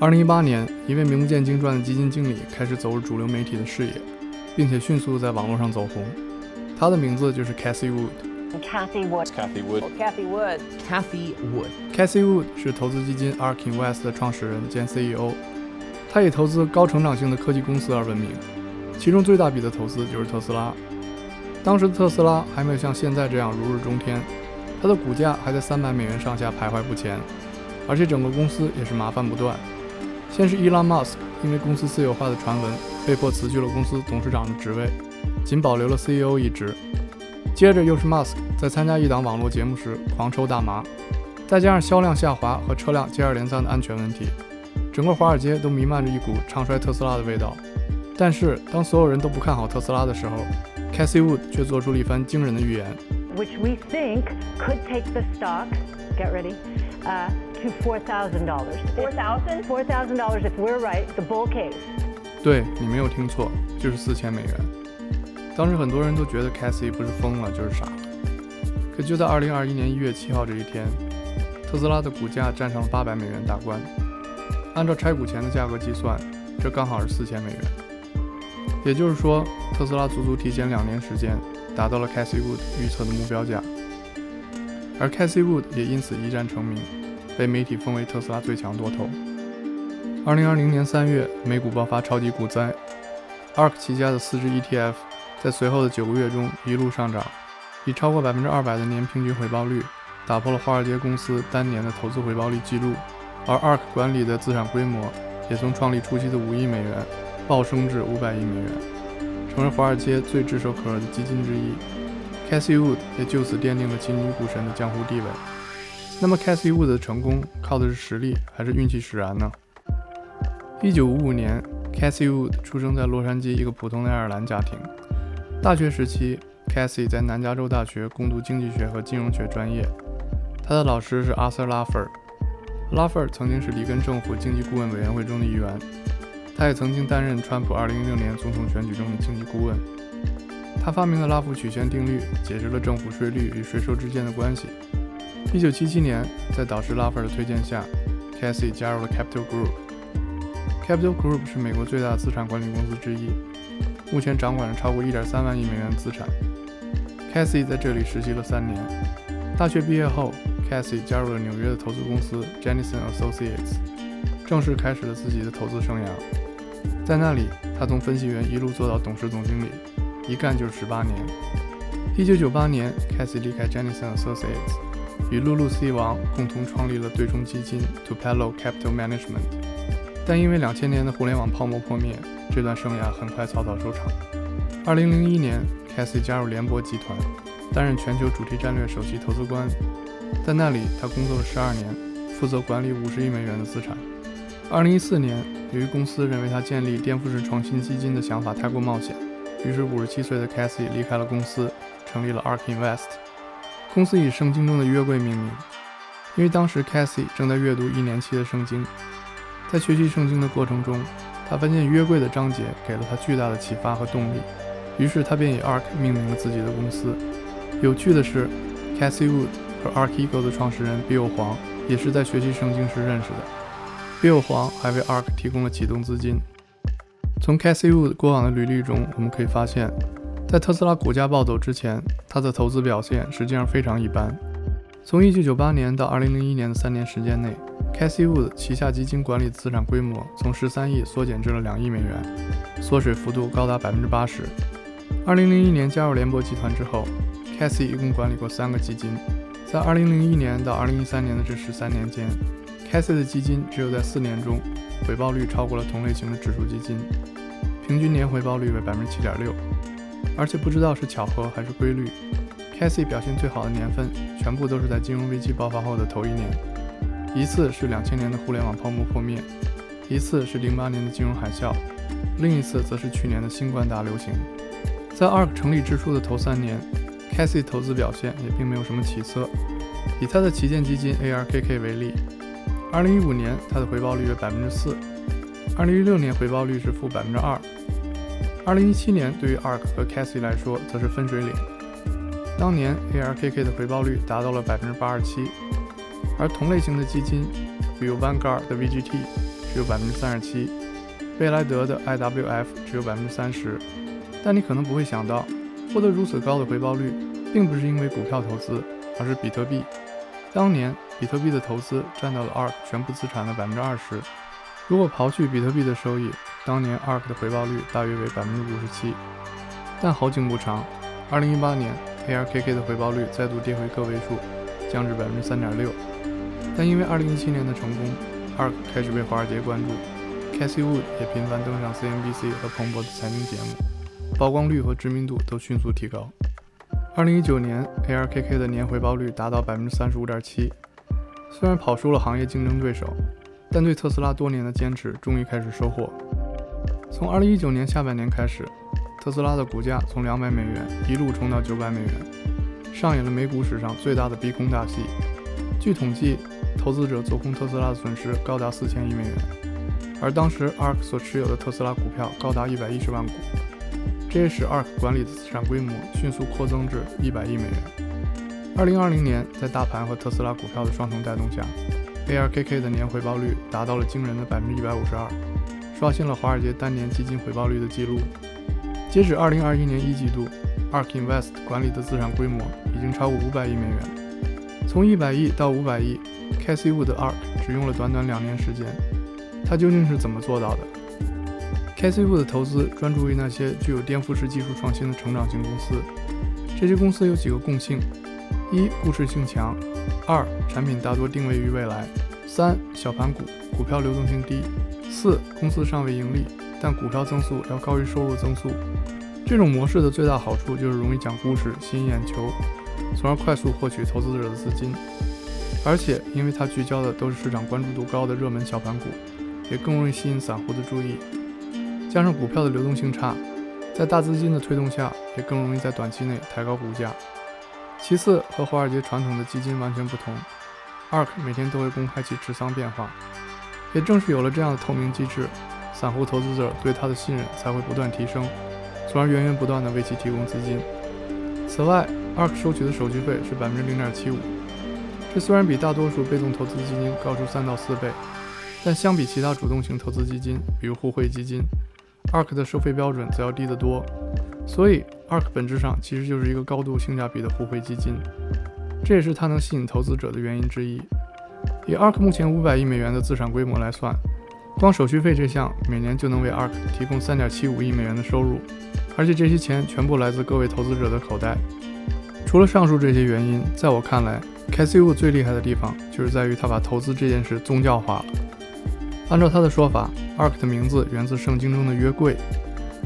二零一八年，一位名不见经传的基金经理开始走入主流媒体的视野，并且迅速在网络上走红。他的名字就是 Cathy Wood。Kathy Wood. Kathy Wood. Kathy Wood. Kathy Wood. Cathy Wood 是投资基金 Arkin West 的创始人兼 CEO。他以投资高成长性的科技公司而闻名，其中最大笔的投资就是特斯拉。当时的特斯拉还没有像现在这样如日中天，它的股价还在三百美元上下徘徊不前，而且整个公司也是麻烦不断。先是伊 m 马斯克因为公司私有化的传闻，被迫辞去了公司董事长的职位，仅保留了 CEO 一职。接着又是 Musk 在参加一档网络节目时狂抽大麻，再加上销量下滑和车辆接二连三的安全问题，整个华尔街都弥漫着一股唱衰特斯拉的味道。但是当所有人都不看好特斯拉的时候，Cassie Wood 却做出了一番惊人的预言，which we think could take the stock. Get ready. Uh, to four thousand dollars. Four thousand? Four thousand dollars if we're right, the bull case. 对你没有听错，就是四千美元。当时很多人都觉得 Cassie 不是疯了就是傻了。可就在二零二一年一月七号这一天，特斯拉的股价站上了八百美元大关。按照拆股前的价格计算，这刚好是四千美元。也就是说，特斯拉足足提前两年时间达到了 Cassie Wood 预测的目标价。而 Cassie Wood 也因此一战成名，被媒体封为特斯拉最强多头。二零二零年三月，美股爆发超级股灾，ARK 旗下的四只 ETF 在随后的九个月中一路上涨，以超过百分之二百的年平均回报率，打破了华尔街公司单年的投资回报率记录。而 ARK 管理的资产规模也从创立初期的五亿美元暴升至五百亿美元，成为华尔街最炙手可热的基金之一。Cassie Wood 也就此奠定了其女股神的江湖地位。那么，Cassie Wood 的成功靠的是实力还是运气使然呢？一九五五年，Cassie Wood 出生在洛杉矶一个普通的爱尔兰家庭。大学时期，Cassie 在南加州大学攻读经济学和金融学专业。他的老师是 Arthur Laffer。Laffer 曾经是里根政府经济顾问委员会中的一员，他也曾经担任川普2016年总统选举中的经济顾问。他发明的拉夫曲线定律解释了政府税率与税收之间的关系。一九七七年，在导师拉斐尔的推荐下，Cassie 加入了 Capital Group。Capital Group 是美国最大的资产管理公司之一，目前掌管着超过一点三万亿美元资产。Cassie 在这里实习了三年。大学毕业后，Cassie 加入了纽约的投资公司 Jennison Associates，正式开始了自己的投资生涯。在那里，他从分析员一路做到董事总经理。一干就是十八年。一九九八年，Cassie 离开 Jennison Associates，与露露 C 王共同创立了对冲基金 Tupelo Capital Management。但因为两千年的互联网泡沫破灭，这段生涯很快草草收场。二零零一年，Cassie 加入联博集团，担任全球主题战略首席投资官。在那里，他工作了十二年，负责管理五十亿美元的资产。二零一四年，由于公司认为他建立颠覆式创新基金的想法太过冒险。于是，五十七岁的 Cassie 离开了公司，成立了 ARK Invest。公司以圣经中的约柜命名，因为当时 Cassie 正在阅读一年期的圣经。在学习圣经的过程中，他发现约柜的章节给了他巨大的启发和动力。于是，他便以 ARK 命名了自己的公司。有趣的是，Cassie Wood 和 ARK Eagle 的创始人 Bill 黄也是在学习圣经时认识的。Bill 黄还为 ARK 提供了启动资金。从 Cassie Wood 过往的履历中，我们可以发现，在特斯拉股价暴走之前，他的投资表现实际上非常一般。从1998年到2001年的三年时间内，Cassie Wood 旗下基金管理资产规模从13亿缩减至了2亿美元，缩水幅度高达80%。2001年加入联博集团之后 c a s s i 一共管理过三个基金，在2001年到2013年的这十三年间 c a s s i 的基金只有在四年中。回报率超过了同类型的指数基金，平均年回报率为百分之七点六。而且不知道是巧合还是规律，Cassie 表现最好的年份全部都是在金融危机爆发后的头一年，一次是两千年的互联网泡沫破灭，一次是零八年的金融海啸，另一次则是去年的新冠大流行。在 ARK 成立之初的头三年，Cassie 投资表现也并没有什么起色。以他的旗舰基金 ARKK 为例。二零一五年，它的回报率为百分之四；二零一六年回报率是负百分之二；二零一七年对于 ARK 和 Cassie 来说则是分水岭。当年 ARKK 的回报率达到了百分之八十七，而同类型的基金，比如 Vanguard 的 VGT 只有百分之三十七，贝莱德的 IWF 只有百分之三十。但你可能不会想到，获得如此高的回报率，并不是因为股票投资，而是比特币。当年比特币的投资占到了 ARK 全部资产的百分之二十。如果刨去比特币的收益，当年 ARK 的回报率大约为百分之五十七。但好景不长，二零一八年 ARKK 的回报率再度跌回个位数，降至百分之三点六。但因为二零一七年的成功，ARK 开始被华尔街关注，Casey Wood 也频繁登上 CNBC 和彭博的财经节目，曝光率和知名度都迅速提高。二零一九年，ARKK 的年回报率达到百分之三十五点七。虽然跑输了行业竞争对手，但对特斯拉多年的坚持终于开始收获。从二零一九年下半年开始，特斯拉的股价从两百美元一路冲到九百美元，上演了美股史上最大的逼空大戏。据统计，投资者做空特斯拉的损失高达四千亿美元，而当时 ARK 所持有的特斯拉股票高达一百一十万股。这也使 ARK 管理的资产规模迅速扩增至一百亿美元。二零二零年，在大盘和特斯拉股票的双重带动下，ARKK 的年回报率达到了惊人的百分之一百五十二，刷新了华尔街单年基金回报率的记录。截止二零二一年一季度，ARK Invest 管理的资产规模已经超过五百亿美元。从一百亿到五百亿，Casey Wood 的 ARK 只用了短短两年时间。他究竟是怎么做到的 KCW 的投资专注于那些具有颠覆式技术创新的成长型公司。这些公司有几个共性：一、故事性强；二、产品大多定位于未来；三、小盘股，股票流动性低；四、公司尚未盈利，但股票增速要高于收入增速。这种模式的最大好处就是容易讲故事，吸引眼球，从而快速获取投资者的资金。而且，因为它聚焦的都是市场关注度高的热门小盘股，也更容易吸引散户的注意。加上股票的流动性差，在大资金的推动下，也更容易在短期内抬高股价。其次，和华尔街传统的基金完全不同，ARK 每天都会公开其持仓变化。也正是有了这样的透明机制，散户投资者对它的信任才会不断提升，从而源源不断地为其提供资金。此外，ARK 收取的手续费是百分之零点七五，这虽然比大多数被动投资基金高出三到四倍，但相比其他主动型投资基金，比如互惠基金，ARK 的收费标准则要低得多，所以 ARK 本质上其实就是一个高度性价比的互惠基金，这也是它能吸引投资者的原因之一。以 ARK 目前五百亿美元的资产规模来算，光手续费这项每年就能为 ARK 提供三点七五亿美元的收入，而且这些钱全部来自各位投资者的口袋。除了上述这些原因，在我看来，Casio 最厉害的地方就是在于他把投资这件事宗教化了。按照他的说法，ARK 的名字源自圣经中的约柜，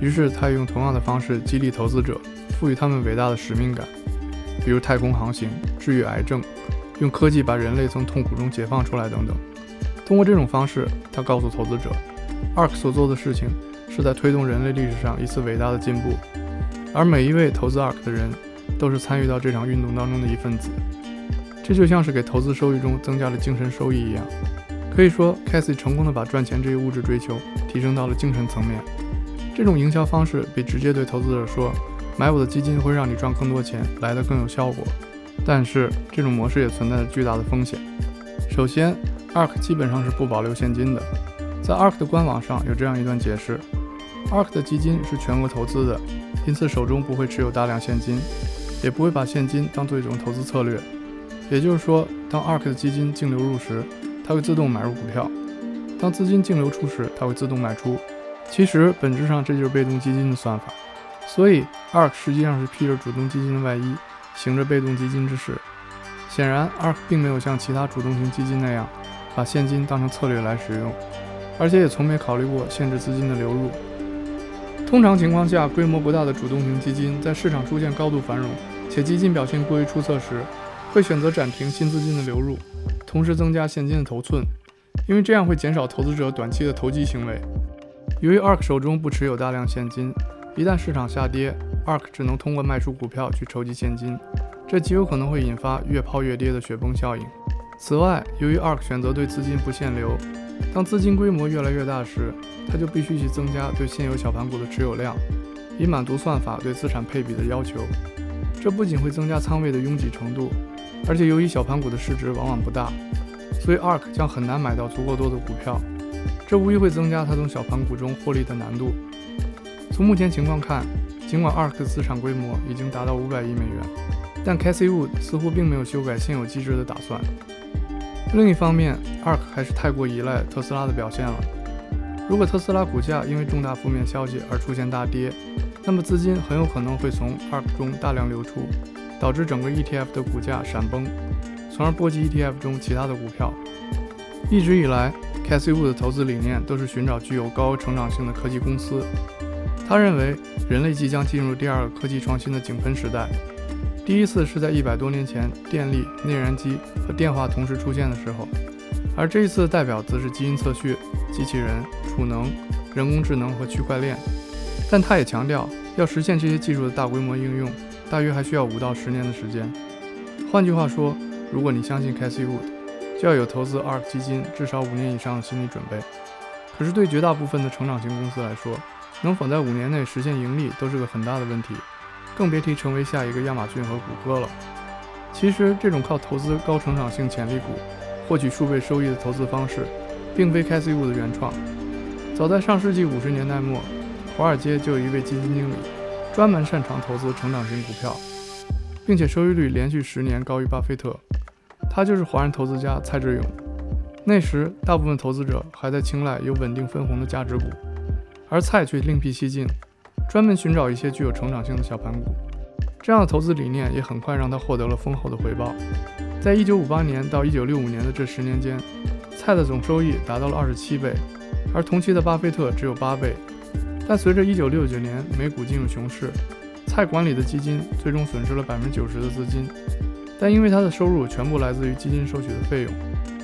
于是他也用同样的方式激励投资者，赋予他们伟大的使命感，比如太空航行、治愈癌症、用科技把人类从痛苦中解放出来等等。通过这种方式，他告诉投资者，ARK 所做的事情是在推动人类历史上一次伟大的进步，而每一位投资 ARK 的人都是参与到这场运动当中的一份子。这就像是给投资收益中增加了精神收益一样。可以说，Casey 成功的把赚钱这一物质追求提升到了精神层面。这种营销方式比直接对投资者说“买我的基金会让你赚更多钱”来的更有效果。但是，这种模式也存在着巨大的风险。首先，ARK 基本上是不保留现金的。在 ARK 的官网上有这样一段解释：ARK 的基金是全额投资的，因此手中不会持有大量现金，也不会把现金当做一种投资策略。也就是说，当 ARK 的基金净流入时，它会自动买入股票，当资金净流出时，它会自动卖出。其实本质上这就是被动基金的算法。所以 ARK 实际上是披着主动基金的外衣，行着被动基金之事。显然，ARK 并没有像其他主动型基金那样把现金当成策略来使用，而且也从没考虑过限制资金的流入。通常情况下，规模不大的主动型基金在市场出现高度繁荣且基金表现过于出色时，会选择暂停新资金的流入。同时增加现金的头寸，因为这样会减少投资者短期的投机行为。由于 ARK 手中不持有大量现金，一旦市场下跌，ARK 只能通过卖出股票去筹集现金，这极有可能会引发越抛越跌的雪崩效应。此外，由于 ARK 选择对资金不限流，当资金规模越来越大时，它就必须去增加对现有小盘股的持有量，以满足算法对资产配比的要求。这不仅会增加仓位的拥挤程度。而且由于小盘股的市值往往不大，所以 ARK 将很难买到足够多的股票。这无疑会增加他从小盘股中获利的难度。从目前情况看，尽管 ARK 资产规模已经达到五百亿美元，但 Cassie Wood 似乎并没有修改现有机制的打算。另一方面，ARK 还是太过依赖特斯拉的表现了。如果特斯拉股价因为重大负面消息而出现大跌，那么资金很有可能会从 ARK 中大量流出，导致整个 ETF 的股价闪崩，从而波及 ETF 中其他的股票。一直以来，Casewu 的投资理念都是寻找具有高成长性的科技公司。他认为人类即将进入第二个科技创新的井喷时代，第一次是在一百多年前电力、内燃机和电话同时出现的时候，而这一次的代表则是基因测序、机器人、储能、人工智能和区块链。但他也强调，要实现这些技术的大规模应用，大约还需要五到十年的时间。换句话说，如果你相信 Casey Wood，就要有投资 ARK 基金至少五年以上的心理准备。可是对绝大部分的成长型公司来说，能否在五年内实现盈利都是个很大的问题，更别提成为下一个亚马逊和谷歌了。其实，这种靠投资高成长性潜力股获取数倍收益的投资方式，并非 Casey Wood 的原创。早在上世纪五十年代末。华尔街就有一位基金经理，专门擅长投资成长型股票，并且收益率连续十年高于巴菲特。他就是华人投资家蔡志勇。那时，大部分投资者还在青睐有稳定分红的价值股，而蔡却另辟蹊径，专门寻找一些具有成长性的小盘股。这样的投资理念也很快让他获得了丰厚的回报。在一九五八年到一九六五年的这十年间，蔡的总收益达到了二十七倍，而同期的巴菲特只有八倍。但随着1969年美股进入熊市，蔡管理的基金最终损失了百分之九十的资金。但因为他的收入全部来自于基金收取的费用，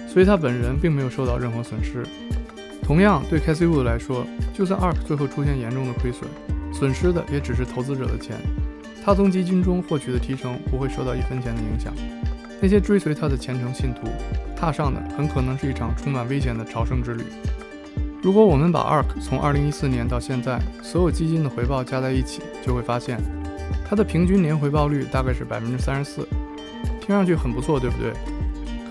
所以他本人并没有受到任何损失。同样，对 Casey Wood 来说，就算 ARK 最后出现严重的亏损，损失的也只是投资者的钱。他从基金中获取的提成不会受到一分钱的影响。那些追随他的虔诚信徒，踏上的很可能是一场充满危险的朝圣之旅。如果我们把 ARK 从2014年到现在所有基金的回报加在一起，就会发现它的平均年回报率大概是百分之三十四，听上去很不错，对不对？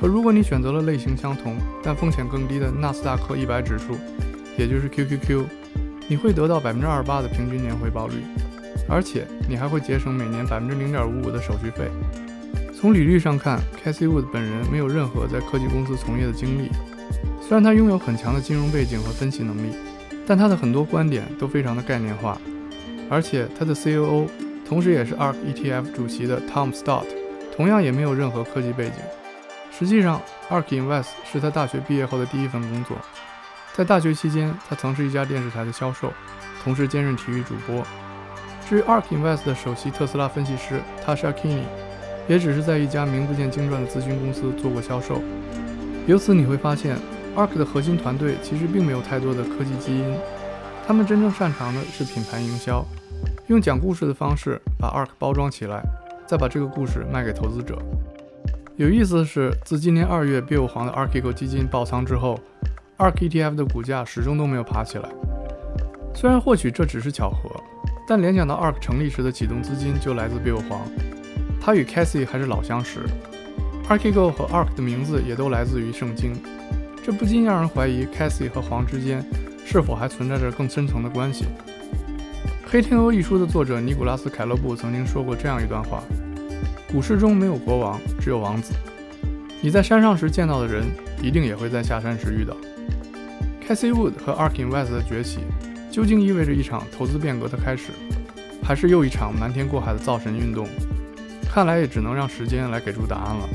可如果你选择了类型相同但风险更低的纳斯达克一百指数，也就是 QQQ，你会得到百分之二十八的平均年回报率，而且你还会节省每年百分之零点五五的手续费。从履历上看，Casey Wood 本人没有任何在科技公司从业的经历。虽然他拥有很强的金融背景和分析能力，但他的很多观点都非常的概念化。而且他的 COO，同时也是 ARK ETF 主席的 Tom Stott，同样也没有任何科技背景。实际上，ARK Invest 是他大学毕业后的第一份工作。在大学期间，他曾是一家电视台的销售，同时兼任体育主播。至于 ARK Invest 的首席特斯拉分析师 Tasha k i n e 也只是在一家名不见经传的咨询公司做过销售。由此你会发现。ARK 的核心团队其实并没有太多的科技基因，他们真正擅长的是品牌营销，用讲故事的方式把 ARK 包装起来，再把这个故事卖给投资者。有意思的是，自今年二月 Bill 黄的 Arkigo 基金爆仓之后，ARK ETF 的股价始终都没有爬起来。虽然或许这只是巧合，但联想到 ARK 成立时的启动资金就来自 Bill 黄，他与 Casey 还是老相识。Arkigo 和 ARK 的名字也都来自于圣经。这不禁让人怀疑 Cassie 和黄之间是否还存在着更深层的关系。《黑天鹅》一书的作者尼古拉斯·凯勒布曾经说过这样一段话：“股市中没有国王，只有王子。你在山上时见到的人，一定也会在下山时遇到。” Cassie Wood 和 ARK Invest 的崛起，究竟意味着一场投资变革的开始，还是又一场瞒天过海的造神运动？看来也只能让时间来给出答案了。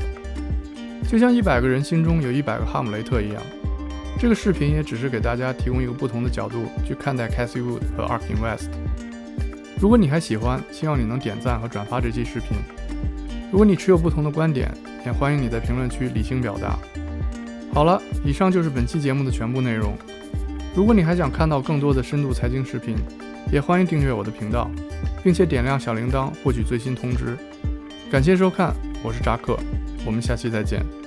就像一百个人心中有一百个哈姆雷特一样，这个视频也只是给大家提供一个不同的角度去看待 Cassie Wood 和 ARK Invest。如果你还喜欢，希望你能点赞和转发这期视频。如果你持有不同的观点，也欢迎你在评论区理性表达。好了，以上就是本期节目的全部内容。如果你还想看到更多的深度财经视频，也欢迎订阅我的频道，并且点亮小铃铛获取最新通知。感谢收看，我是扎克。我们下期再见。